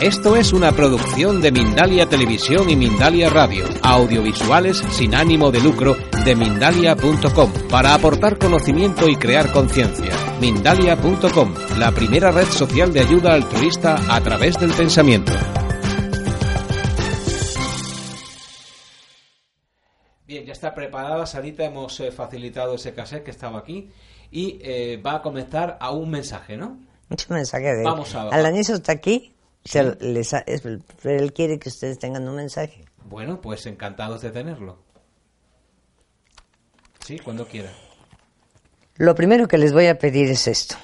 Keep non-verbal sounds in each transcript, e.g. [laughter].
Esto es una producción de Mindalia Televisión y Mindalia Radio, audiovisuales sin ánimo de lucro de mindalia.com, para aportar conocimiento y crear conciencia. Mindalia.com, la primera red social de ayuda altruista a través del pensamiento. Bien, ya está preparada Sarita, hemos eh, facilitado ese cassette que estaba aquí y eh, va a comenzar a un mensaje, ¿no? Un mensaje de Vamos a- Alanizo está aquí, se les ha- es- pero él quiere que ustedes tengan un mensaje. Bueno, pues encantados de tenerlo. Sí, cuando quiera. Lo primero que les voy a pedir es esto.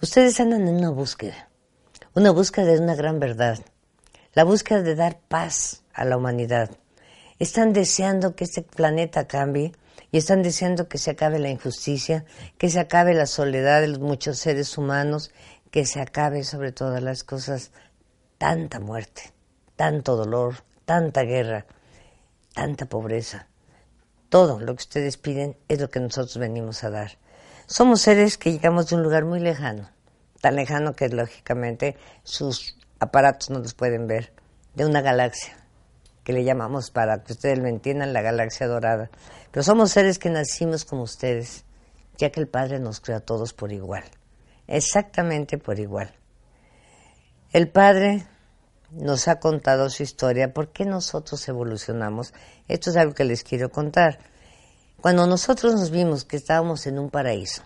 Ustedes andan en una búsqueda, una búsqueda de una gran verdad, la búsqueda de dar paz a la humanidad. Están deseando que este planeta cambie y están deseando que se acabe la injusticia, que se acabe la soledad de los muchos seres humanos, que se acabe sobre todas las cosas tanta muerte, tanto dolor, tanta guerra, tanta pobreza. Todo lo que ustedes piden es lo que nosotros venimos a dar. Somos seres que llegamos de un lugar muy lejano, tan lejano que lógicamente sus aparatos no los pueden ver, de una galaxia que le llamamos, para que ustedes lo entiendan, la galaxia dorada. Pero somos seres que nacimos como ustedes, ya que el Padre nos creó a todos por igual, exactamente por igual. El Padre nos ha contado su historia, por qué nosotros evolucionamos. Esto es algo que les quiero contar. Cuando nosotros nos vimos que estábamos en un paraíso,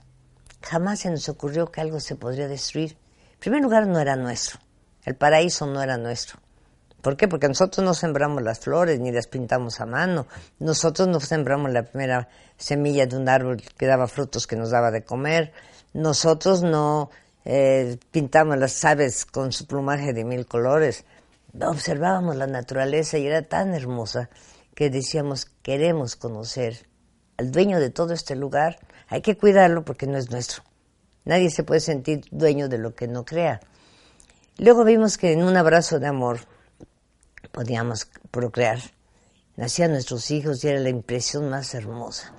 jamás se nos ocurrió que algo se podría destruir. En primer lugar, no era nuestro. El paraíso no era nuestro. ¿Por qué? Porque nosotros no sembramos las flores ni las pintamos a mano. Nosotros no sembramos la primera semilla de un árbol que daba frutos que nos daba de comer. Nosotros no eh, pintamos las aves con su plumaje de mil colores. Observábamos la naturaleza y era tan hermosa que decíamos, queremos conocer al dueño de todo este lugar. Hay que cuidarlo porque no es nuestro. Nadie se puede sentir dueño de lo que no crea. Luego vimos que en un abrazo de amor podíamos procrear. Nacían nuestros hijos y era la impresión más hermosa.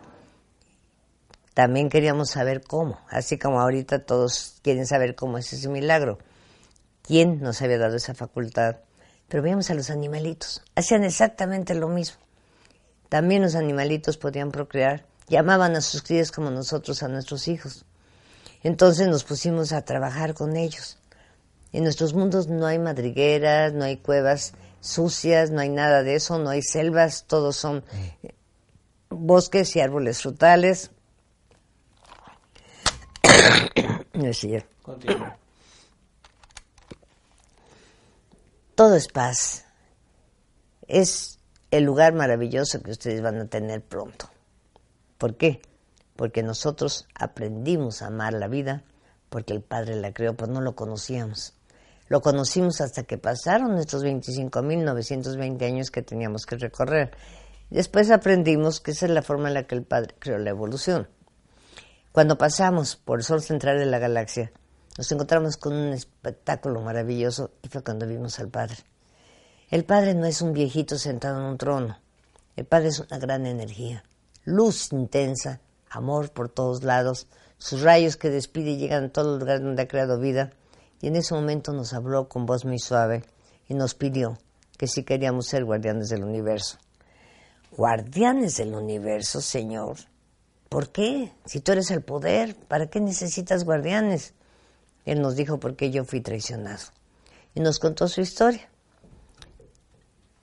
También queríamos saber cómo, así como ahorita todos quieren saber cómo es ese milagro. ¿Quién nos había dado esa facultad? Pero veíamos a los animalitos, hacían exactamente lo mismo. También los animalitos podían procrear, llamaban a sus crías como nosotros a nuestros hijos. Entonces nos pusimos a trabajar con ellos. En nuestros mundos no hay madrigueras, no hay cuevas sucias, no hay nada de eso, no hay selvas, todos son eh, bosques y árboles frutales. Continúa. Todo es paz. Es el lugar maravilloso que ustedes van a tener pronto. ¿Por qué? Porque nosotros aprendimos a amar la vida, porque el Padre la creó, pues no lo conocíamos. Lo conocimos hasta que pasaron nuestros 25.920 años que teníamos que recorrer. Después aprendimos que esa es la forma en la que el Padre creó la evolución. Cuando pasamos por el Sol central de la galaxia, nos encontramos con un espectáculo maravilloso y fue cuando vimos al Padre. El Padre no es un viejito sentado en un trono. El Padre es una gran energía, luz intensa, amor por todos lados, sus rayos que despide llegan a todos los lugares donde ha creado vida. Y en ese momento nos habló con voz muy suave y nos pidió que si queríamos ser guardianes del universo. Guardianes del universo, Señor. ¿Por qué? Si tú eres el poder, ¿para qué necesitas guardianes? Él nos dijo porque yo fui traicionado. Y nos contó su historia.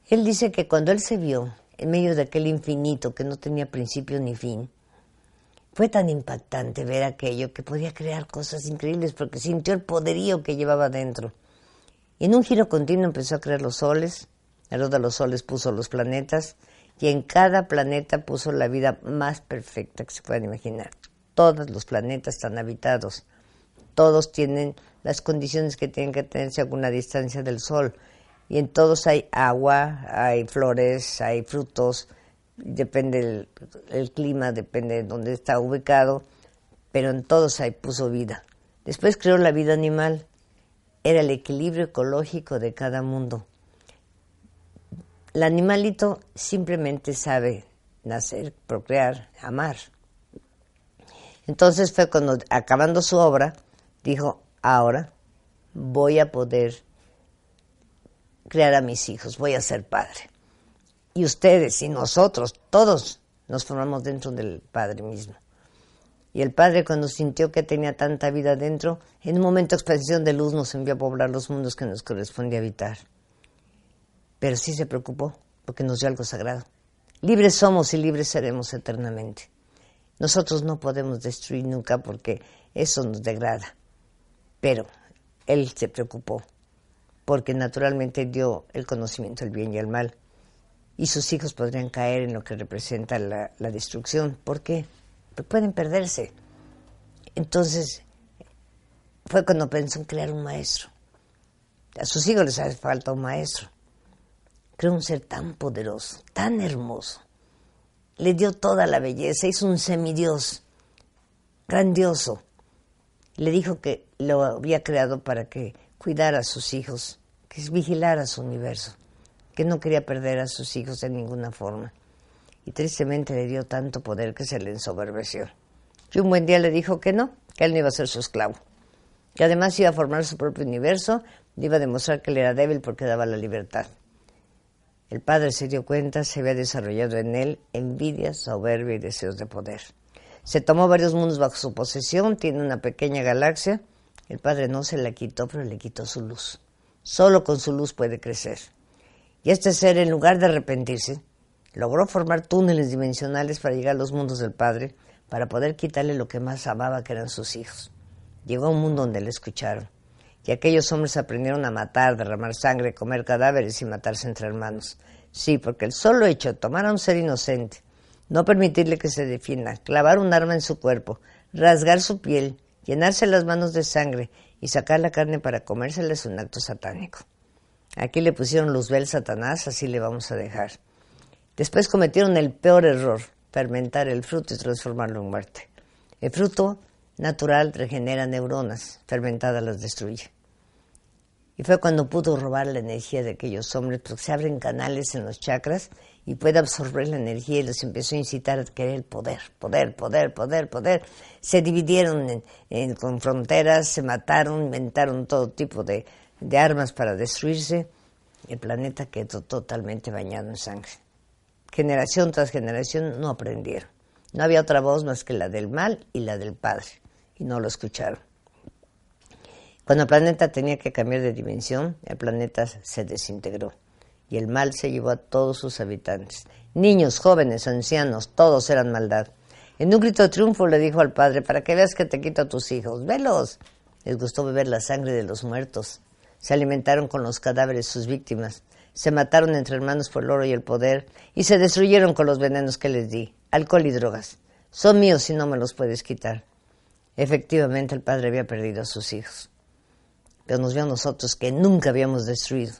Él dice que cuando él se vio en medio de aquel infinito que no tenía principio ni fin, fue tan impactante ver aquello que podía crear cosas increíbles porque sintió el poderío que llevaba dentro. Y en un giro continuo empezó a crear los soles, alrededor de los soles puso los planetas, y en cada planeta puso la vida más perfecta que se puedan imaginar. Todos los planetas están habitados, todos tienen las condiciones que tienen que tener según la distancia del Sol, y en todos hay agua, hay flores, hay frutos, depende el, el clima, depende de dónde está ubicado, pero en todos hay puso vida. Después creó la vida animal, era el equilibrio ecológico de cada mundo. El animalito simplemente sabe nacer, procrear, amar. Entonces fue cuando, acabando su obra, dijo, ahora voy a poder crear a mis hijos, voy a ser padre. Y ustedes y nosotros, todos nos formamos dentro del Padre mismo. Y el Padre cuando sintió que tenía tanta vida dentro, en un momento de expansión de luz nos envió a poblar los mundos que nos correspondía habitar. Pero sí se preocupó porque nos dio algo sagrado. Libres somos y libres seremos eternamente. Nosotros no podemos destruir nunca porque eso nos degrada. Pero Él se preocupó porque naturalmente dio el conocimiento del bien y el mal. Y sus hijos podrían caer en lo que representa la, destrucción. ¿Por qué? Porque pueden perderse. Entonces, fue cuando pensó en crear un maestro. A sus hijos les hace falta un maestro. Creó un ser tan poderoso, tan hermoso. Le dio toda la belleza, hizo un semidios grandioso. Le dijo que lo había creado para que cuidar a sus hijos, que es vigilar a su universo, que no quería perder a sus hijos de ninguna forma. Y tristemente le dio tanto poder que se le ensoberbeció. Y un buen día le dijo que no, que él no iba a ser su esclavo, que además iba a formar su propio universo, iba a demostrar que él era débil porque daba la libertad. El padre se dio cuenta, se había desarrollado en él envidia, soberbia y deseos de poder. Se tomó varios mundos bajo su posesión, tiene una pequeña galaxia, el Padre no se la quitó, pero le quitó su luz. Solo con su luz puede crecer. Y este ser, en lugar de arrepentirse, logró formar túneles dimensionales para llegar a los mundos del Padre, para poder quitarle lo que más amaba, que eran sus hijos. Llegó a un mundo donde le escucharon. Y aquellos hombres aprendieron a matar, derramar sangre, comer cadáveres y matarse entre hermanos. Sí, porque el solo hecho de tomar a un ser inocente, no permitirle que se defienda, clavar un arma en su cuerpo, rasgar su piel, Llenarse las manos de sangre y sacar la carne para comérsela es un acto satánico. Aquí le pusieron luzbel Satanás, así le vamos a dejar. Después cometieron el peor error, fermentar el fruto y transformarlo en muerte. El fruto natural regenera neuronas, fermentada las destruye. Y fue cuando pudo robar la energía de aquellos hombres, porque se abren canales en los chakras y puede absorber la energía y los empezó a incitar a querer poder, poder, poder, poder, poder. Se dividieron en, con fronteras, se mataron, inventaron todo tipo de armas para destruirse. El planeta quedó totalmente bañado en sangre. Generación tras generación no aprendieron. No había otra voz más que la del mal y la del Padre, y no lo escucharon. Cuando el planeta tenía que cambiar de dimensión, el planeta se desintegró y el mal se llevó a todos sus habitantes. Niños, jóvenes, ancianos, todos eran maldad. En un grito de triunfo le dijo al padre, para que veas que te quito a tus hijos, velos. Les gustó beber la sangre de los muertos. Se alimentaron con los cadáveres sus víctimas. Se mataron entre hermanos por el oro y el poder y se destruyeron con los venenos que les di, alcohol y drogas. Son míos y no me los puedes quitar. Efectivamente, el padre había perdido a sus hijos. Pero nos vio a nosotros que nunca habíamos destruido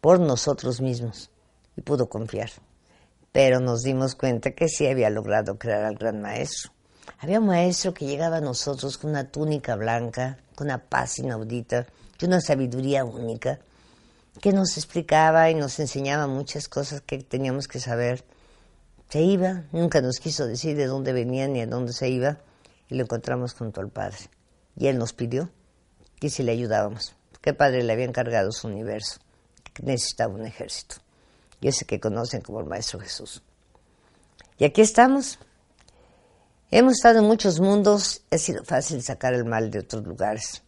por nosotros mismos y pudo confiar. Pero nos dimos cuenta que sí había logrado crear al gran maestro. Había un maestro que llegaba a nosotros con una túnica blanca, con una paz inaudita, y una sabiduría única, que nos explicaba y nos enseñaba muchas cosas que teníamos que saber. Se iba, nunca nos quiso decir de dónde venía ni a dónde se iba, y lo encontramos junto al Padre. Y él nos pidió que si le ayudábamos, que el Padre le había encargado su universo necesitaba un ejército. Y ese que conocen como el Maestro Jesús. Y aquí estamos. Hemos estado en muchos mundos, ha sido fácil sacar el mal de otros lugares,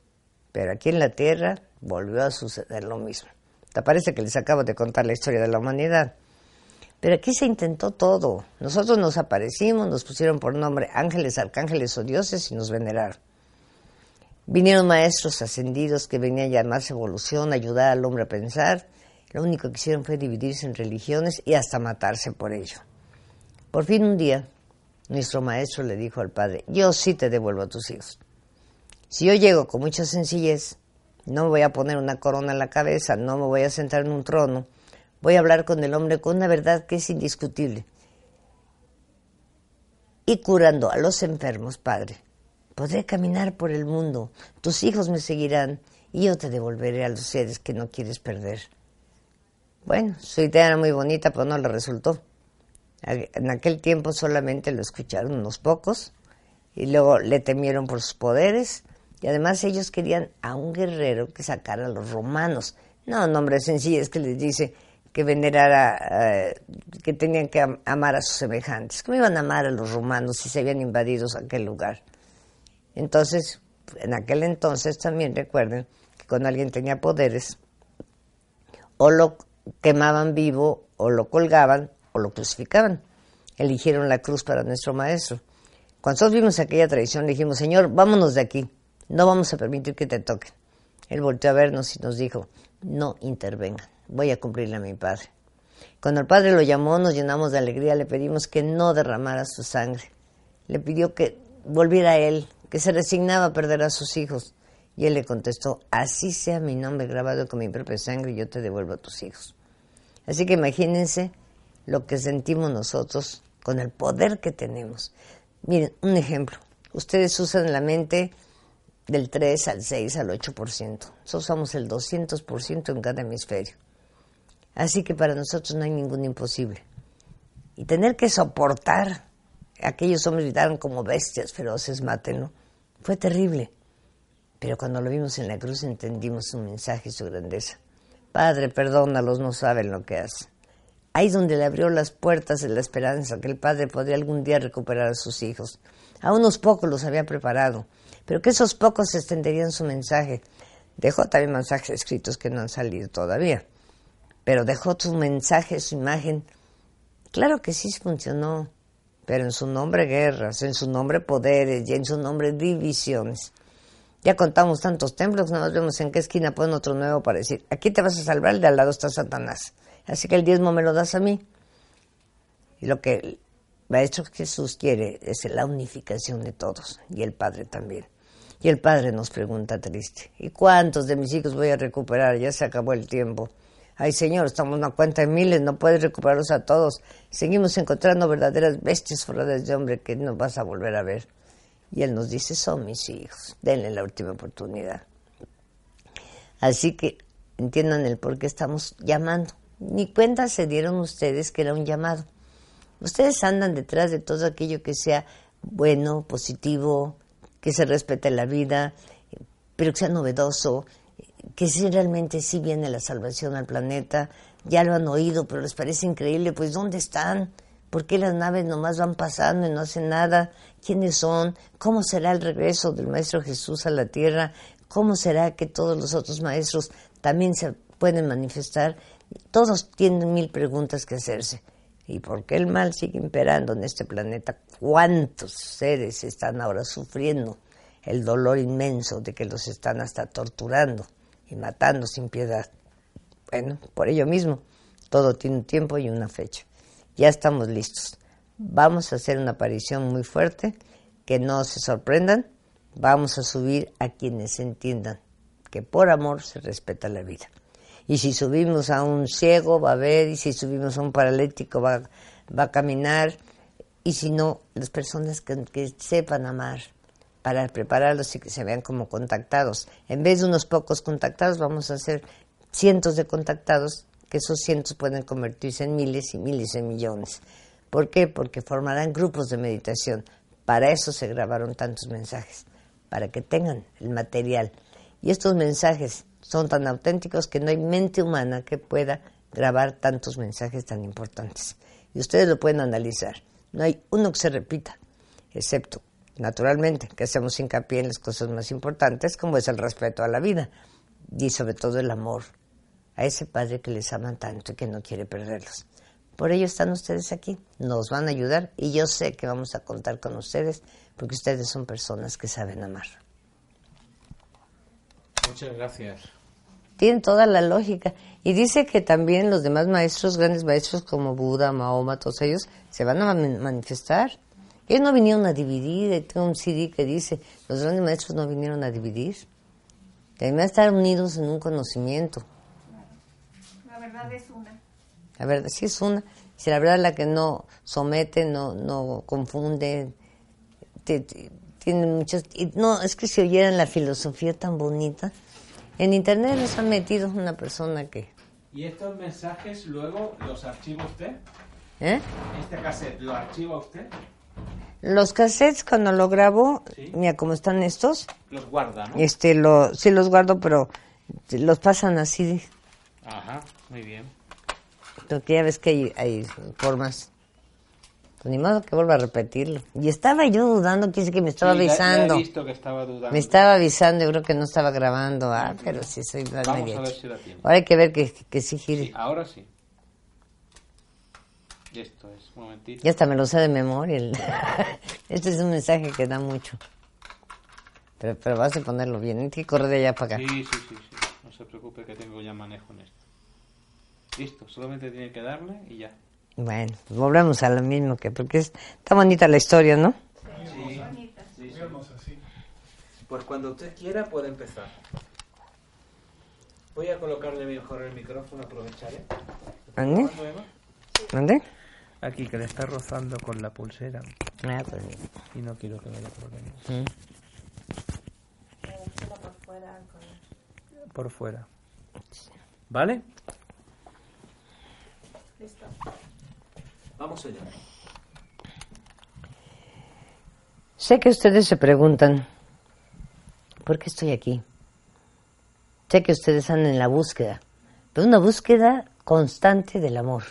pero aquí en la Tierra volvió a suceder lo mismo. Te parece que les acabo de contar la historia de la humanidad. Pero aquí se intentó todo. Nosotros nos aparecimos, nos pusieron por nombre ángeles, arcángeles o dioses y nos veneraron. Vinieron maestros ascendidos que venían a llamarse evolución, ayudar al hombre a pensar, lo único que hicieron fue dividirse en religiones y hasta matarse por ello. Por fin un día, nuestro maestro le dijo al padre, yo sí te devuelvo a tus hijos. Si yo llego con mucha sencillez, no me voy a poner una corona en la cabeza, no me voy a sentar en un trono, voy a hablar con el hombre con una verdad que es indiscutible. Y curando a los enfermos, Padre, podré caminar por el mundo, tus hijos me seguirán y yo te devolveré a los seres que no quieres perder. Bueno, su idea era muy bonita, pero no le resultó. En aquel tiempo solamente lo escucharon unos pocos y luego le temieron por sus poderes y además ellos querían a un guerrero que sacara a los romanos. No, nombres sencillos que les dice que venerara, eh, que tenían que amar a sus semejantes. ¿Cómo iban a amar a los romanos si se habían invadido aquel lugar? Entonces, en aquel entonces también recuerden que cuando alguien tenía poderes, o lo quemaban vivo, o lo colgaban, o lo crucificaban. Eligieron la cruz para nuestro maestro. Cuando nosotros vimos aquella tradición, le dijimos, Señor, vámonos de aquí, no vamos a permitir que te toquen. Él volteó a vernos y nos dijo, no intervengan, voy a cumplirle a mi Padre. Cuando el Padre lo llamó, nos llenamos de alegría, le pedimos que no derramara su sangre. Le pidió que volviera a Él, que se resignaba a perder a sus hijos. Y Él le contestó, así sea mi nombre grabado con mi propia sangre, yo te devuelvo a tus hijos. Así que imagínense lo que sentimos nosotros con el poder que tenemos. Miren, un ejemplo. Ustedes usan la mente del 3 al 6 al 8%. Nosotros somos el 200% en cada hemisferio. Así que para nosotros no hay ningún imposible. Y tener que soportar, aquellos hombres gritaron como bestias feroces, mátenlo, fue terrible. Pero cuando lo vimos en la cruz entendimos su mensaje y su grandeza. Padre, perdónalos, no saben lo que hacen. Ahí donde le abrió las puertas de la esperanza que el Padre podría algún día recuperar a sus hijos. A unos pocos los había preparado pero que esos pocos extenderían su mensaje. Dejó también mensajes escritos que no han salido todavía, pero dejó su mensaje, su imagen. Claro que sí funcionó, pero en su nombre guerras, en su nombre poderes y en su nombre divisiones. Ya contamos tantos templos, nada más vemos en qué esquina ponen otro nuevo para decir, aquí te vas a salvar, de al lado está Satanás. Así que el diezmo me lo das a mí. Y lo que el Maestro Jesús quiere es la unificación de todos, y el Padre también. Y el padre nos pregunta triste, ¿y cuántos de mis hijos voy a recuperar? Ya se acabó el tiempo. Ay Señor, estamos una cuenta de miles, no puedes recuperarlos a todos. Seguimos encontrando verdaderas bestias fuera de hombre que no vas a volver a ver. Y Él nos dice, son mis hijos, denle la última oportunidad. Así que entiendan el por qué estamos llamando. Ni cuenta se dieron ustedes que era un llamado. Ustedes andan detrás de todo aquello que sea bueno, positivo, que se respete la vida, pero que sea novedoso, que si realmente sí viene la salvación al planeta. Ya lo han oído, pero les parece increíble, pues ¿dónde están? ¿Por qué las naves nomás van pasando y no hacen nada? ¿Quiénes son? ¿Cómo será el regreso del Maestro Jesús a la tierra? ¿Cómo será que todos los otros maestros también se pueden manifestar? Todos tienen mil preguntas que hacerse. ¿Y por qué el mal sigue imperando en este planeta? ¿Cuántos seres están ahora sufriendo el dolor inmenso de que los están hasta torturando y matando sin piedad? Bueno, por ello mismo, todo tiene un tiempo y una fecha. Ya estamos listos. Vamos a hacer una aparición muy fuerte, que no se sorprendan. Vamos a subir a quienes entiendan que por amor se respeta la vida. Y si subimos a un ciego va a ver, y si subimos a un paralítico va, va a caminar, y si no, las personas que, que sepan amar para prepararlos y que se vean como contactados. En vez de unos pocos contactados, vamos a hacer cientos de contactados, que esos cientos pueden convertirse en miles y miles de millones. ¿Por qué? Porque formarán grupos de meditación. Para eso se grabaron tantos mensajes, para que tengan el material. Y estos mensajes son tan auténticos que no hay mente humana que pueda grabar tantos mensajes tan importantes. Y ustedes lo pueden analizar. No hay uno que se repita, excepto, naturalmente, que hacemos hincapié en las cosas más importantes, como es el respeto a la vida y sobre todo el amor a ese padre que les ama tanto y que no quiere perderlos. Por ello están ustedes aquí, nos van a ayudar y yo sé que vamos a contar con ustedes porque ustedes son personas que saben amar. Muchas gracias tiene toda la lógica. Y dice que también los demás maestros, grandes maestros como Buda, Mahoma, todos ellos, se van a manifestar. Ellos no vinieron a dividir, tengo un CD que dice, los grandes maestros no vinieron a dividir. Deben estar unidos en un conocimiento. La verdad es una. La verdad sí es una. Si la verdad es la que no somete, no, no confunde, tiene muchas... no, es que si oyeran la filosofía tan bonita, en internet nos han metido una persona que... ¿Y estos mensajes luego los archiva usted? ¿Eh? ¿Este cassette lo archiva usted? Los cassettes cuando lo grabo, mira cómo están estos. Los guarda, ¿no? Este, lo, sí los guardo, pero los pasan así Ajá, muy bien. Porque ya ves que hay, hay formas. Pues ni modo que vuelva a repetirlo. Y estaba yo dudando, quise que me estaba Sí, ya- ya avisando. he visto que estaba dudando. Me estaba avisando, yo creo que no estaba grabando. Ah, pero sí soy más Vamos media a ver ch- si da tiempo. Ahora hay que ver que, que sí gire. Sí, ahora sí. Y esto es, un momentito. Ya hasta me lo sé de memoria. [laughs] este es un mensaje que da mucho. Pero, pero vas a ponerlo bien. Tienes que correr de allá para acá. Sí, sí, sí, sí. No se preocupe que tengo ya manejo en esto. Listo, solamente tiene que darle y ya. Bueno, pues volvemos a lo mismo que porque es, está bonita la historia, ¿no? Sí, sí. Pues cuando usted quiera puede empezar. Voy a colocarle mejor el micrófono, aprovecharé. ¿Dónde? ¿Dónde? Aquí, que le está rozando con la pulsera Ah, pues, y no quiero que me haya problemas. Por fuera. ¿Vale? Listo. Vamos allá. Sé que ustedes se preguntan, ¿por qué estoy aquí? Sé que ustedes andan en la búsqueda, pero una búsqueda constante del amor,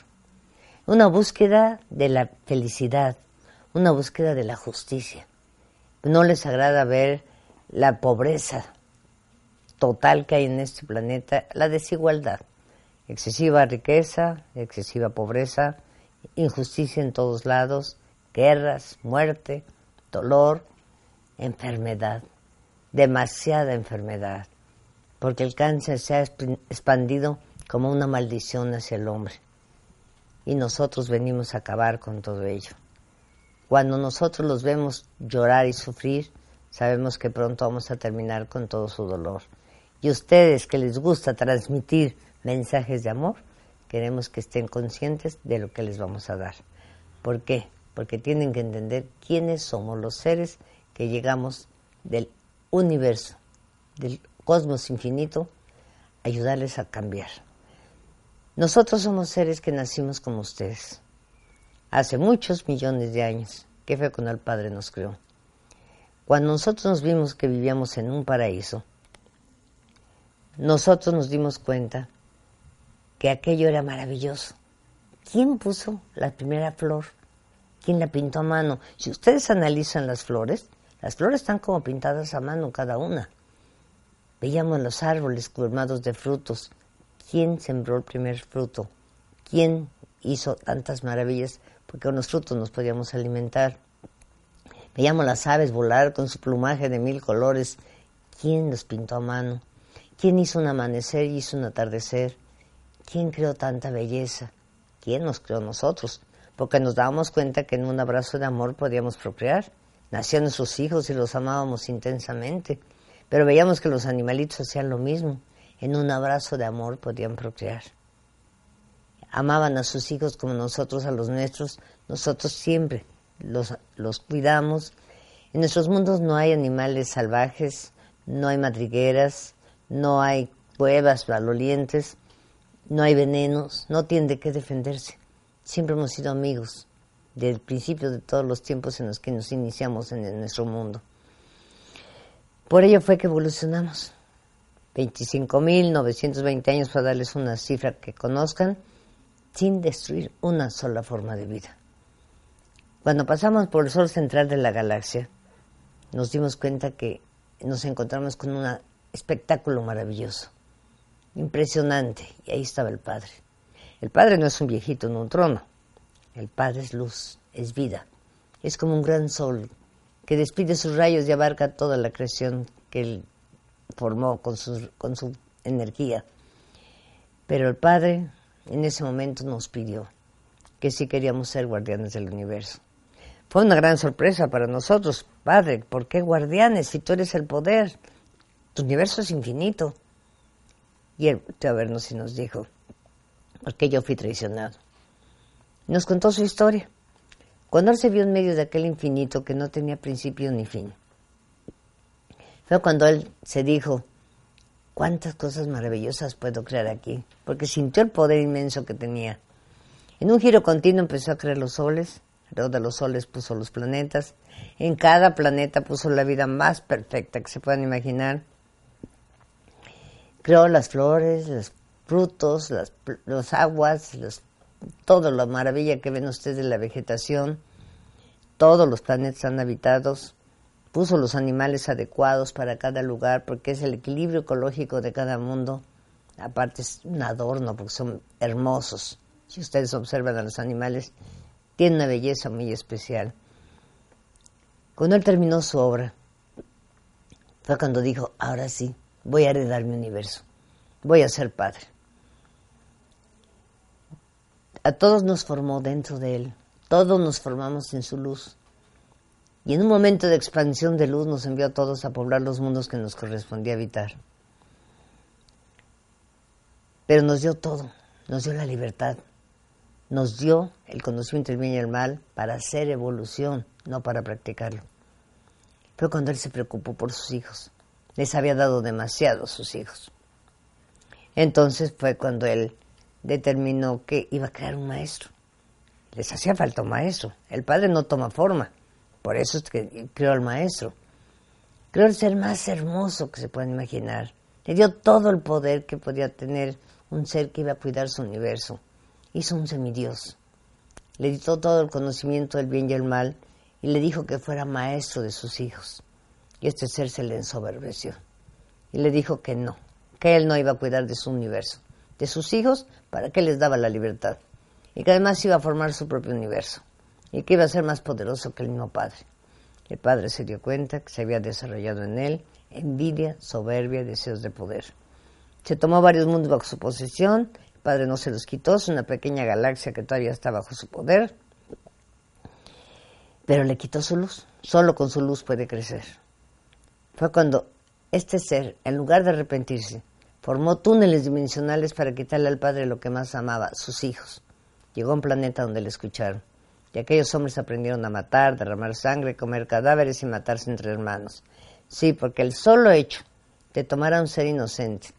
una búsqueda de la felicidad, una búsqueda de la justicia. No les agrada ver la pobreza total que hay en este planeta, la desigualdad, excesiva riqueza, excesiva pobreza, injusticia en todos lados, guerras, muerte, dolor, enfermedad, demasiada enfermedad, porque el cáncer se ha exp- expandido como una maldición hacia el hombre y nosotros venimos a acabar con todo ello. Cuando nosotros los vemos llorar y sufrir, sabemos que pronto vamos a terminar con todo su dolor. Y ustedes que les gusta transmitir mensajes de amor, queremos que estén conscientes de lo que les vamos a dar. ¿Por qué? Porque tienen que entender quiénes somos los seres que llegamos del universo, del cosmos infinito, a ayudarles a cambiar. Nosotros somos seres que nacimos como ustedes hace muchos millones de años, que fue cuando el Padre nos creó. Cuando nosotros nos vimos que vivíamos en un paraíso, nosotros nos dimos cuenta que aquello era maravilloso. ¿Quién puso la primera flor? ¿Quién la pintó a mano? Si ustedes analizan las flores, las flores están como pintadas a mano cada una. Veíamos los árboles colmados de frutos. ¿Quién sembró el primer fruto? ¿Quién hizo tantas maravillas? Porque con los frutos nos podíamos alimentar. Veíamos las aves volar con su plumaje de mil colores. ¿Quién los pintó a mano? ¿Quién hizo un amanecer y hizo un atardecer? ¿Quién creó tanta belleza? ¿Quién nos creó nosotros? Porque nos dábamos cuenta que en un abrazo de amor podíamos procrear. Nacían nuestros hijos y los amábamos intensamente. Pero veíamos que los animalitos hacían lo mismo. En un abrazo de amor podían procrear. Amaban a sus hijos como nosotros a los nuestros. Nosotros siempre los, los cuidamos. En nuestros mundos no hay animales salvajes, no hay madrigueras, no hay cuevas malolientes, no hay venenos, no tienen de qué defenderse. Siempre hemos sido amigos desde el principio de todos los tiempos en los que nos iniciamos en nuestro mundo. Por ello fue que evolucionamos. 25.920 años para darles una cifra que conozcan, sin destruir una sola forma de vida. Cuando pasamos por el sol central de la galaxia, nos dimos cuenta que nos encontramos con un espectáculo maravilloso, impresionante, y ahí estaba el Padre. El Padre no es un viejito en un trono, el Padre es luz, es vida, es como un gran sol que despide sus rayos y abarca toda la creación que Él formó con su, con su energía. Pero el Padre en ese momento nos pidió que sí queríamos ser guardianes del universo. Fue una gran sorpresa para nosotros. Padre, ¿por qué guardianes si tú eres el poder? Tu universo es infinito. Y él volteó a vernos y nos dijo, porque yo fui traicionado. Nos contó su historia. Cuando él se vio en medio de aquel infinito que no tenía principio ni fin. Fue cuando él se dijo, cuántas cosas maravillosas puedo crear aquí, porque sintió el poder inmenso que tenía. En un giro continuo empezó a crear los soles, alrededor de los soles puso los planetas, en cada planeta puso la vida más perfecta que se puedan imaginar. Creó las flores, las frutos, las, los aguas, los, todo la maravilla que ven ustedes de la vegetación, todos los planetas están habitados, puso los animales adecuados para cada lugar porque es el equilibrio ecológico de cada mundo. Aparte es un adorno porque son hermosos. Si ustedes observan a los animales, tienen una belleza muy especial. Cuando él terminó su obra, fue cuando dijo, ahora sí, voy a heredar mi universo, voy a ser padre. A todos nos formó dentro de él, todos nos formamos en su luz. Y en un momento de expansión de luz nos envió a todos a poblar los mundos que nos correspondía habitar. Pero nos dio todo, nos dio la libertad, nos dio el conocimiento del bien y el mal para hacer evolución, no para practicarlo. Fue cuando él se preocupó por sus hijos. Les había dado demasiado a sus hijos. Entonces fue cuando él determinó que iba a crear un maestro. Les hacía falta un maestro. El padre no toma forma. Por eso es que creó al maestro. Creó el ser más hermoso que se puede imaginar. Le dio todo el poder que podía tener un ser que iba a cuidar su universo. Hizo un semidios. Le dio todo el conocimiento del bien y el mal y le dijo que fuera maestro de sus hijos. Y este ser se le ensoberbeció. Y le dijo que no, que él no iba a cuidar de su universo, de sus hijos, para que les daba la libertad. Y que además iba a formar su propio universo y que iba a ser más poderoso que el mismo padre. El padre se dio cuenta que se había desarrollado en él envidia, soberbia, deseos de poder. Se tomó varios mundos bajo su posesión, el padre no se los quitó, es una pequeña galaxia que todavía está bajo su poder, pero le quitó su luz, solo con su luz puede crecer. Fue cuando este ser, en lugar de arrepentirse, formó túneles dimensionales para quitarle al padre lo que más amaba, sus hijos. Llegó a un planeta donde le escucharon y aquellos hombres aprendieron a matar, derramar sangre, comer cadáveres y matarse entre hermanos. Sí, porque el solo hecho de tomar a un ser inocente,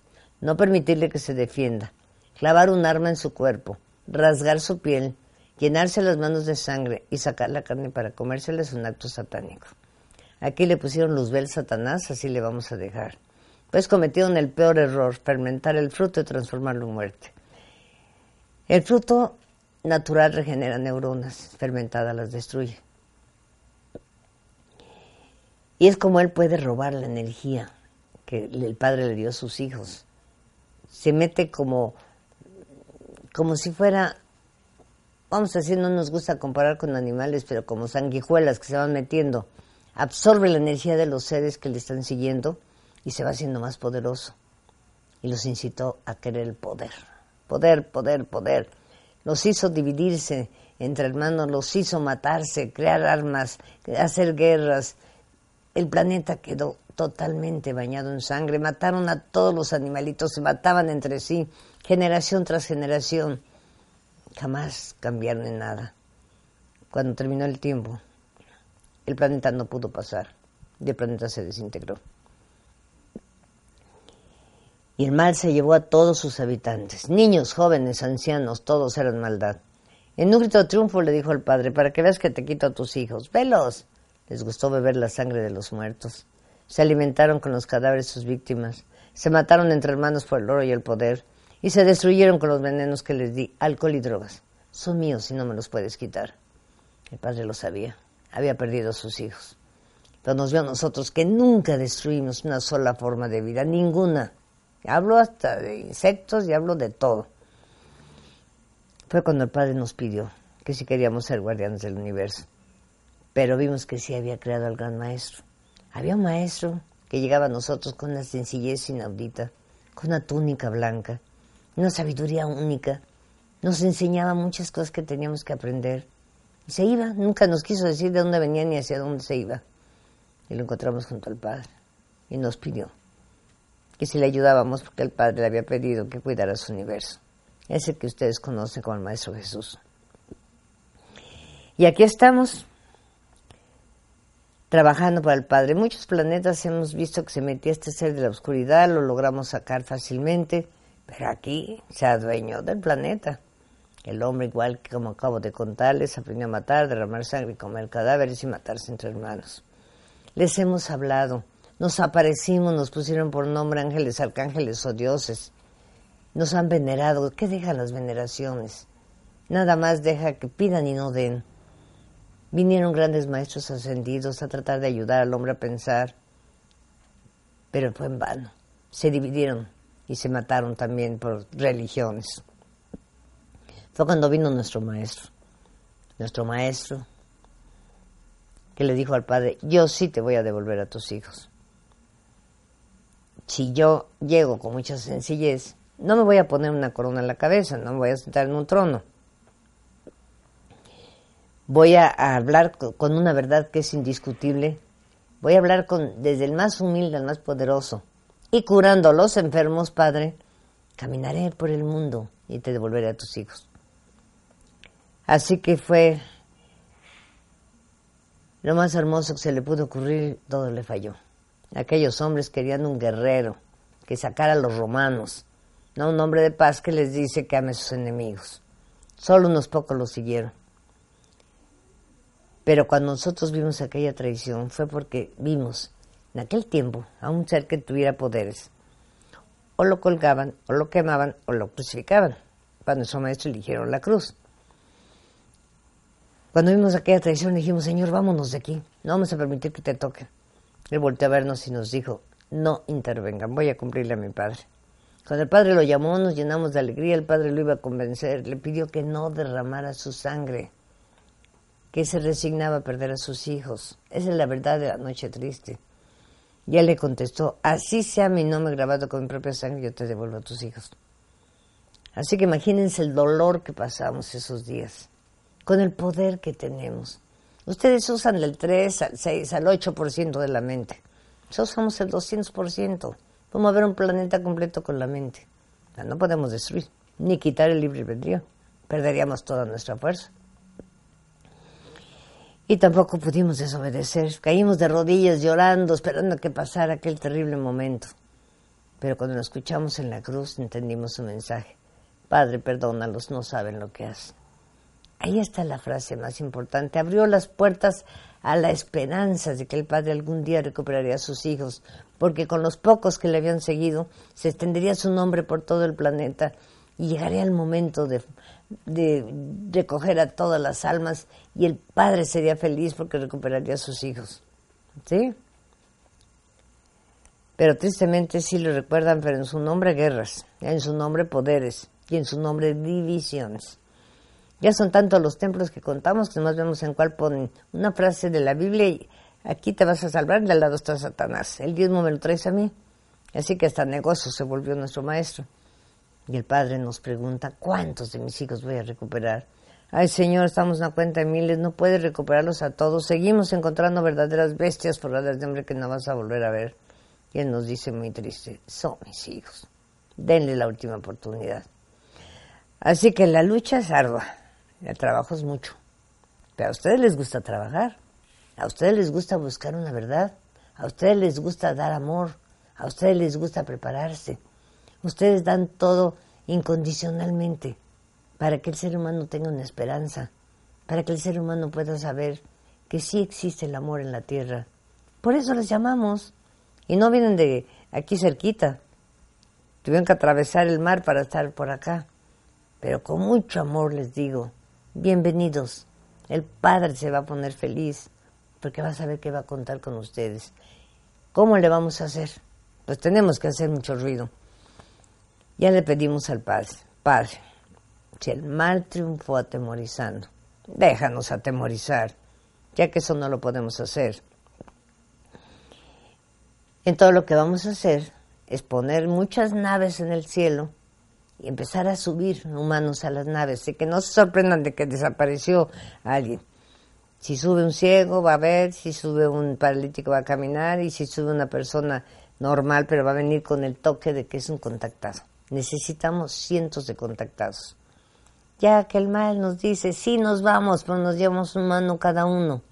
no permitirle que se defienda, clavar un arma en su cuerpo, rasgar su piel, llenarse las manos de sangre y sacar la carne para comérsela es un acto satánico. Aquí le pusieron luzbel Satanás, así le vamos a dejar. Pues cometieron el peor error, fermentar el fruto y transformarlo en muerte. El fruto natural regenera neuronas, fermentada las destruye. Y es como él puede robar la energía que el padre le dio a sus hijos. Se mete como, como si fuera, vamos a decir, no nos gusta comparar con animales, pero como sanguijuelas que se van metiendo. Absorbe la energía de los seres que le están siguiendo y se va haciendo más poderoso. Y los incitó a querer el poder. Poder, poder, poder los hizo dividirse entre hermanos, los hizo matarse, crear armas, hacer guerras. El planeta quedó totalmente bañado en sangre, mataron a todos los animalitos, se mataban entre sí, generación tras generación. Jamás cambiaron en nada. Cuando terminó el tiempo, el planeta no pudo pasar y el planeta se desintegró y el mal se llevó a todos sus habitantes, niños, jóvenes, ancianos, todos eran maldad. En un grito de triunfo le dijo al padre, para que veas que te quito a tus hijos, velos. Les gustó beber la sangre de los muertos. Se alimentaron con los cadáveres de sus víctimas. Se mataron entre hermanos por el oro y el poder. Y se destruyeron con los venenos que les di, alcohol y drogas. Son míos y no me los puedes quitar. El padre lo sabía. Había perdido a sus hijos. Pero nos vio a nosotros que nunca destruimos una sola forma de vida, ninguna. Hablo hasta de insectos y hablo de todo. Fue cuando el Padre nos pidió que si queríamos ser guardianes del universo. Pero vimos que sí había creado al gran maestro. Había un maestro que llegaba a nosotros con una sencillez inaudita, con una túnica blanca, una sabiduría única. Nos enseñaba muchas cosas que teníamos que aprender. Y se iba, nunca nos quiso decir de dónde venía ni hacia dónde se iba. Y lo encontramos junto al Padre. Y nos pidió que si le ayudábamos porque el Padre le había pedido que cuidara su universo. Ese que ustedes conocen como el Maestro Jesús. Y aquí estamos, trabajando para el Padre. Muchos planetas hemos visto que se metía este ser de la oscuridad, lo logramos sacar fácilmente, pero aquí se adueñó del planeta. El hombre, igual que como acabo de contarles, aprendió a matar, derramar sangre, comer cadáveres y matarse entre hermanos. Les hemos hablado nos aparecimos, nos pusieron por nombre ángeles, arcángeles o dioses. nos han venerado. ¿Qué dejan las veneraciones? Nada más deja que pidan y no den. Vinieron grandes maestros ascendidos a tratar de ayudar al hombre a pensar, pero fue en vano. Se dividieron y se mataron también por religiones. Fue cuando vino nuestro maestro, nuestro maestro, que le dijo al padre, yo sí te voy a devolver a tus hijos. Si yo llego con mucha sencillez, no me voy a poner una corona en la cabeza, no me voy a sentar en un trono. Voy a, hablar con una verdad que es indiscutible. Voy a hablar desde el más humilde al más poderoso. Y curando a los enfermos, Padre, caminaré por el mundo y te devolveré a tus hijos. Así que fue lo más hermoso que se le pudo ocurrir, todo le falló. Aquellos hombres querían un guerrero que sacara a los romanos, no un hombre de paz que les dice que ame a sus enemigos. Solo unos pocos lo siguieron. Pero cuando nosotros vimos aquella traición fue porque vimos en aquel tiempo a un ser que tuviera poderes. O lo colgaban, o lo quemaban, o lo crucificaban. Cuando su maestro eligieron la cruz. Cuando vimos aquella traición dijimos, Señor, vámonos de aquí. No vamos a permitir que te toque. Él volteó a vernos y nos dijo, no intervengan, voy a cumplirle a mi padre. Cuando el padre lo llamó, nos llenamos de alegría, el padre lo iba a convencer, le pidió que no derramara su sangre que se resignaba a perder a sus hijos. Esa es la verdad de la noche triste. Ya le contestó, así sea mi nombre grabado con mi propia sangre, yo te devuelvo a tus hijos. Así que imagínense el dolor que pasamos esos días, con el poder que tenemos. Ustedes usan del 3 al 6, al 8% de la mente. Nosotros usamos el 200%. Vamos a ver un planeta completo con la mente. no podemos destruir, ni quitar el libre albedrío. Perderíamos toda nuestra fuerza. Y tampoco pudimos desobedecer. Caímos de rodillas llorando, esperando que pasara aquel terrible momento. Pero cuando lo escuchamos en la cruz entendimos su mensaje. Padre, perdónalos, no saben lo que hacen. Ahí está la frase más importante. Abrió las puertas a la esperanza de que el Padre algún día recuperaría a sus hijos, porque con los pocos que le habían seguido se extendería su nombre por todo el planeta y llegaría el momento de recoger a todas las almas y el padre sería feliz porque recuperaría a sus hijos. ¿Sí? Pero tristemente sí lo recuerdan, pero en su nombre guerras, en su nombre poderes y en su nombre divisiones. Ya son tantos los templos que contamos que más vemos en cuál ponen una frase de la Biblia y aquí te vas a salvar, y al lado está Satanás. El diezmo me lo traes a mí. Así que hasta negocio se volvió nuestro maestro. Y el padre nos pregunta, ¿cuántos de mis hijos voy a recuperar? Ay, Señor, estamos en una cuenta de miles, no puedes recuperarlos a todos. Seguimos encontrando verdaderas bestias forradas de hombre que no vas a volver a ver. Y él nos dice muy triste, son mis hijos. Denle la última oportunidad. Así que la lucha es ardua, el trabajo es mucho. Pero a ustedes les gusta trabajar, a ustedes les gusta buscar una verdad, a ustedes les gusta dar amor, a ustedes les gusta prepararse, Ustedes dan todo incondicionalmente para que el ser humano tenga una esperanza, para que el ser humano pueda saber que sí existe el amor en la tierra. Por eso les llamamos. Y no vienen de aquí cerquita. Tuvieron que atravesar el mar para estar por acá. Pero con mucho amor les digo, bienvenidos. El Padre se va a poner feliz porque va a saber que va a contar con ustedes. ¿Cómo le vamos a hacer? Pues tenemos que hacer mucho ruido. Ya le pedimos al Padre, Padre, si el mal triunfó atemorizando, déjanos atemorizar, ya que eso no lo podemos hacer. En todo lo que vamos a hacer es poner muchas naves en el cielo y empezar a subir humanos a las naves, y que no se sorprendan de que desapareció alguien. Si sube un ciego va a ver, si sube un paralítico va a caminar y si sube una persona normal, pero va a venir con el toque de que es un contactado. Necesitamos cientos de contactados. Ya que el mal nos dice, sí nos vamos, pero nos llevamos un mano cada uno.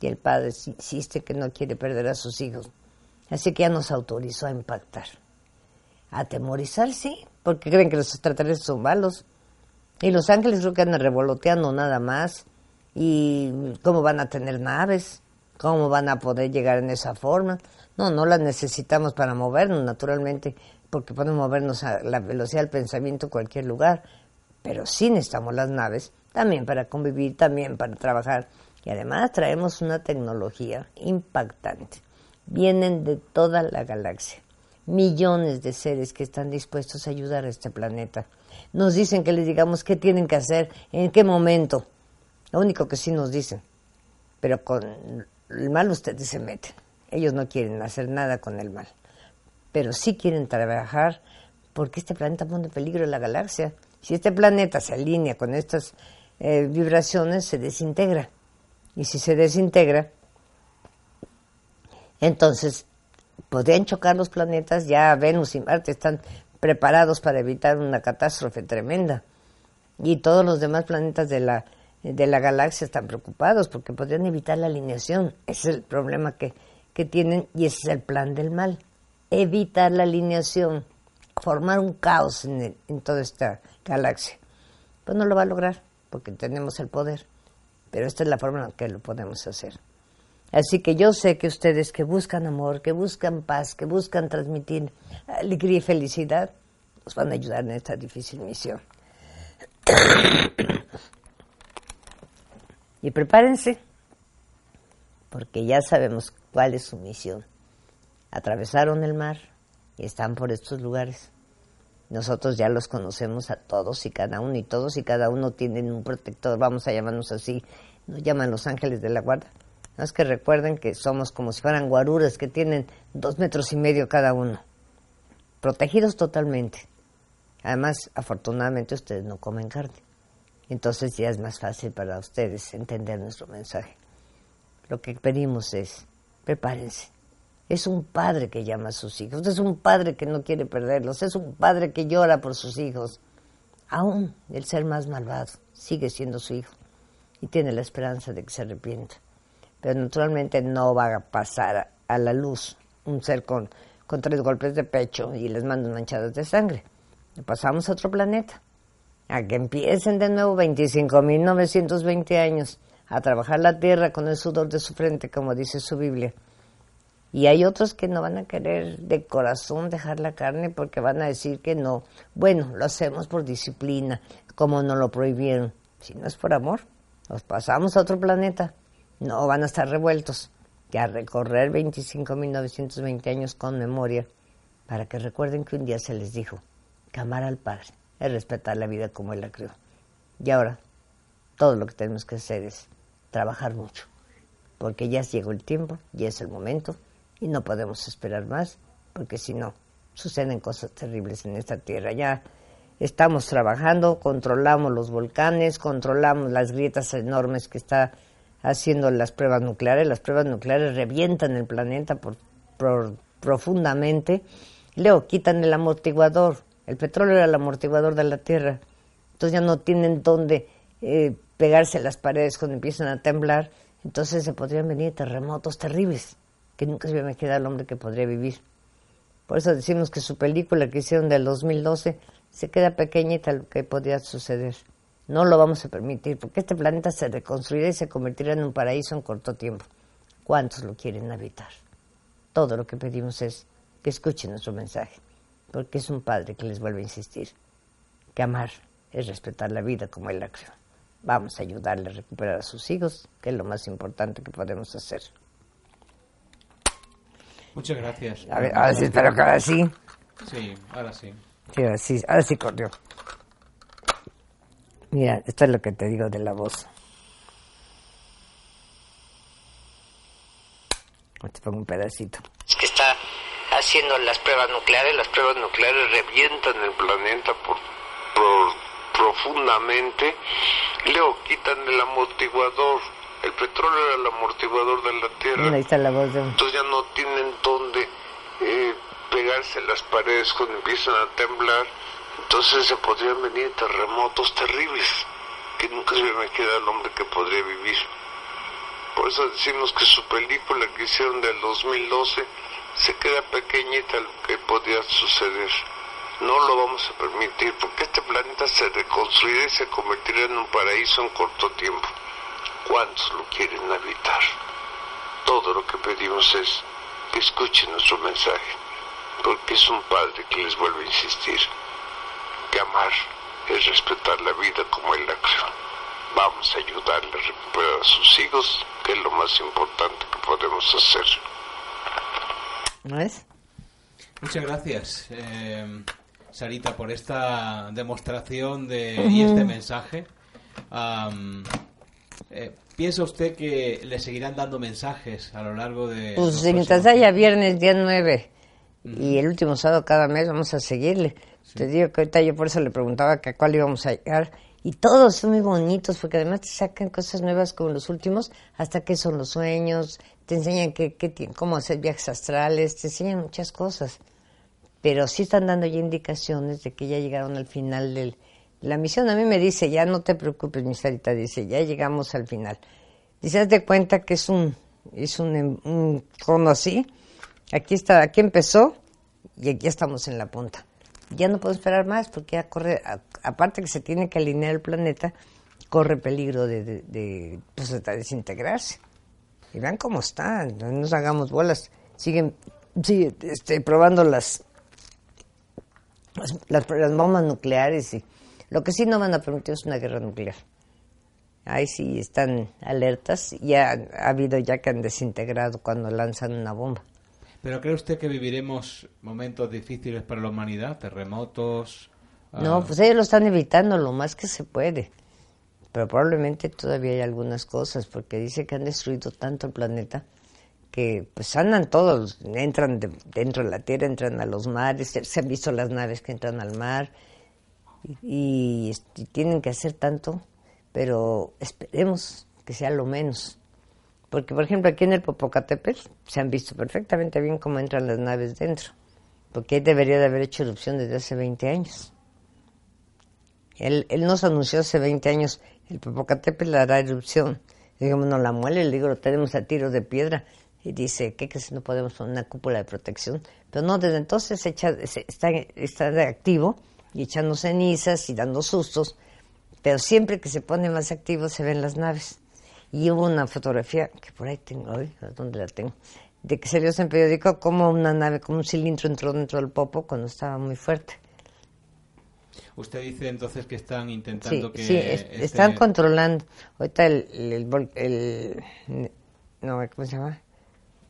Y el padre insiste que no quiere perder a sus hijos. Así que ya nos autorizó a impactar. Atemorizar, sí, porque creen que los extraterrestres son malos. Y los ángeles creo que andan revoloteando nada más. ¿Y cómo van a tener naves? ¿Cómo van a poder llegar en esa forma? No, no las necesitamos para movernos, naturalmente porque podemos movernos a la velocidad del pensamiento en cualquier lugar, pero sí necesitamos las naves también para convivir, también para trabajar. Y además traemos una tecnología impactante. Vienen de toda la galaxia, millones de seres que están dispuestos a ayudar a este planeta. Nos dicen que les digamos qué tienen que hacer, en qué momento. Lo único que sí nos dicen. Pero con el mal ustedes se meten. Ellos no quieren hacer nada con el mal. Pero sí quieren trabajar porque este planeta pone en peligro la galaxia. Si este planeta se alinea con estas eh, vibraciones, se desintegra. Y si se desintegra, entonces podrían chocar los planetas. Ya Venus y Marte están preparados para evitar una catástrofe tremenda. Y todos los demás planetas de la, de la galaxia están preocupados porque podrían evitar la alineación. Ese es el problema que, que tienen y ese es el plan del mal. Evitar la alineación, formar un caos en, en toda esta galaxia. Pues no lo va a lograr porque tenemos el poder. Pero esta es la forma en la que lo podemos hacer. Así que yo sé que ustedes que buscan amor, que buscan paz, que buscan transmitir alegría y felicidad, nos van a ayudar en esta difícil misión. [coughs] y prepárense, porque ya sabemos cuál es su misión. Atravesaron el mar y están por estos lugares. Nosotros ya los conocemos a todos y cada uno, y todos y cada uno tienen un protector, vamos a llamarnos así, nos llaman los ángeles de la guarda. No es que recuerden que somos como si fueran guaruras que tienen dos metros y medio cada uno, protegidos totalmente. Además, afortunadamente ustedes no comen carne, entonces ya es más fácil para ustedes entender nuestro mensaje. Lo que pedimos es, prepárense, es un padre que llama a sus hijos, es un padre que no quiere perderlos, es un padre que llora por sus hijos. Aún el ser más malvado sigue siendo su hijo y tiene la esperanza de que se arrepienta. Pero naturalmente no va a pasar a la luz un ser con, con tres golpes de pecho y les manda manchadas de sangre. Pasamos a otro planeta, a que empiecen de nuevo 25.920 años a trabajar la tierra con el sudor de su frente, como dice su Biblia y hay otros que no van a querer de corazón dejar la carne porque van a decir que no. Bueno, lo hacemos por disciplina, como no lo prohibieron. Si no es por amor, nos pasamos a otro planeta. No van a estar revueltos. Ya recorrer 25.920 años con memoria para que recuerden que un día se les dijo que amar al Padre es respetar la vida como Él la creó. Y ahora, todo lo que tenemos que hacer es trabajar mucho, porque ya llegó el tiempo, ya es el momento y no podemos esperar más, porque si no, suceden cosas terribles en esta tierra. Ya estamos trabajando, controlamos los volcanes, controlamos las grietas enormes que está haciendo las pruebas nucleares. Las pruebas nucleares revientan el planeta por, profundamente. Luego quitan el amortiguador. El petróleo era el amortiguador de la Tierra. Entonces ya no tienen dónde eh, pegarse las paredes cuando empiezan a temblar. Entonces se podrían venir terremotos terribles que nunca se me queda el hombre que podría vivir. Por eso decimos que su película que hicieron del 2012 se queda pequeñita lo que podría suceder. No lo vamos a permitir, porque este planeta se reconstruirá y se convertirá en un paraíso en corto tiempo. ¿Cuántos lo quieren habitar? Todo lo que pedimos es que escuchen nuestro mensaje, porque es un padre que les vuelve a insistir que amar es respetar la vida como él la creó. Vamos a ayudarle a recuperar a sus hijos, que es lo más importante que podemos hacer. Muchas gracias. A ver, ahora sí, espero que ahora sí. Sí, ahora sí. Sí, ahora sí, ahora sí corrió. Mira, esto es lo que te digo de la voz. Te pongo un pedacito. Es que está haciendo las pruebas nucleares, las pruebas nucleares revientan el planeta por, por profundamente, luego quitan el amortiguador el petróleo era el amortiguador de la tierra. ahí está la voz de... Entonces ya no tienen dónde eh, pegarse las paredes cuando empiezan a temblar. Entonces se podrían venir terremotos terribles que nunca se me queda el hombre que podría vivir. Por eso decimos que su película que hicieron del 2012 se queda pequeñita lo que podría suceder. No lo vamos a permitir porque este planeta se reconstruirá y se convertirá en un paraíso en corto tiempo. ¿Cuántos lo quieren habitar? Todo lo que pedimos es que escuchen nuestro mensaje, porque es un padre que les vuelve a insistir que amar es respetar la vida como él la creó. Vamos a ayudarle a recuperar a sus hijos, que es lo más importante que podemos hacer. ¿No es? Muchas gracias, eh, Sarita, por esta demostración de, y este mensaje. Am, eh, ¿Piensa usted que le seguirán dando mensajes a lo largo de... Pues mientras próximos haya viernes día 9 y el último sábado cada mes vamos a seguirle. Te digo que ahorita yo por eso le preguntaba que a cuál íbamos a llegar. Y todos son muy bonitos porque además te sacan cosas nuevas como los últimos, hasta qué son los sueños, te enseñan ti- cómo hacer viajes astrales, te enseñan muchas cosas. Pero sí están dando ya indicaciones de que ya llegaron al final de la misión. A mí me dice, ya no te preocupes, mi Sarita, dice, ya llegamos al final. Dice, haz de cuenta que es un, es un, em- un así. Aquí está, aquí empezó y aquí estamos en la punta. Ya no puedo esperar más porque ya corre, aparte que se tiene que alinear el planeta, corre peligro de, de, de, pues, de desintegrarse. Y vean cómo están, no nos hagamos bolas. Siguen sigue, este, probando las, las, las, las bombas nucleares y lo que sí no van a permitir es una guerra nuclear. Ahí sí están alertas. Ya ha habido ya que han desintegrado cuando lanzan una bomba. ¿Pero cree usted que viviremos momentos difíciles para la humanidad? ¿Terremotos? ah, No, pues ellos lo están evitando lo más que se puede. Pero probablemente todavía hay algunas cosas, porque dice que han destruido tanto el planeta que pues andan todos, entran de- dentro de la Tierra, entran a los mares, se, han visto las naves que entran al mar y, y, este, tienen que hacer tanto, pero esperemos que sea lo menos. Porque, por ejemplo, aquí en el Popocatépetl se han visto perfectamente bien cómo entran las naves dentro, porque ahí debería de haber hecho erupción desde hace 20 años. Él, él nos anunció hace 20 años, el Popocatépetl hará erupción. Digamos, no la muele, le digo, lo tenemos a tiro de piedra. Y dice, ¿qué que si no podemos poner una cúpula de protección? Pero no, desde entonces echa, está, está activo y echando cenizas y dando sustos. Pero siempre que se pone más activo se ven las naves. Y hubo una fotografía, que por ahí tengo, ay, ¿dónde la tengo? De que salió en periódico como una nave, como un cilindro entró dentro del popo cuando estaba muy fuerte. Usted dice entonces que están Sí, intentando que... sí, es- este- están controlando. Ahorita el, el, vol- el- no, ¿cómo se llama?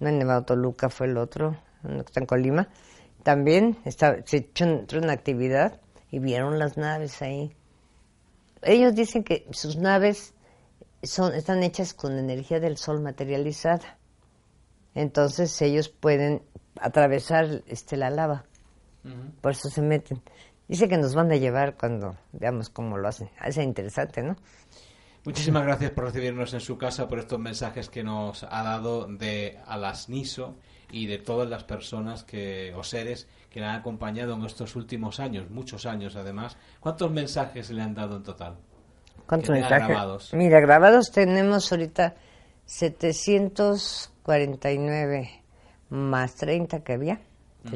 No en Nevado Toluca fue el otro, uno que está en Colima. También está, se echó entró en actividad y vieron las naves ahí. Ellos dicen que sus naves son, están hechas con energía del sol materializada. Entonces ellos pueden atravesar este, la lava. Por eso se meten. Dice que nos van a llevar cuando veamos cómo lo hacen. Es interesante, ¿no? Muchísimas gracias por recibirnos en su casa, por estos mensajes que nos ha dado de Alasniso y de todas las personas que o seres que le han acompañado en estos últimos años, muchos años además. ¿Cuántos mensajes le han dado en total? ¿Cuántos mensajes? grabados. Mira, grabados tenemos ahorita 749 más 30 que había. O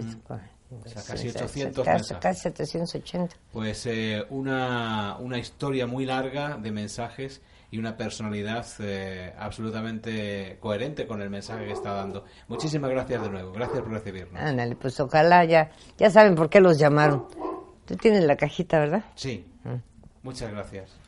sea, casi sí, 800 casi, mensajes. casi 780. Pues eh, una, una historia muy larga de mensajes y una personalidad eh, absolutamente coherente con el mensaje que está dando. Muchísimas gracias de nuevo. Gracias por recibirnos. Ándale, pues ojalá ya, ya saben por qué los llamaron. Tú tienes la cajita, ¿verdad? Sí. Muchas gracias.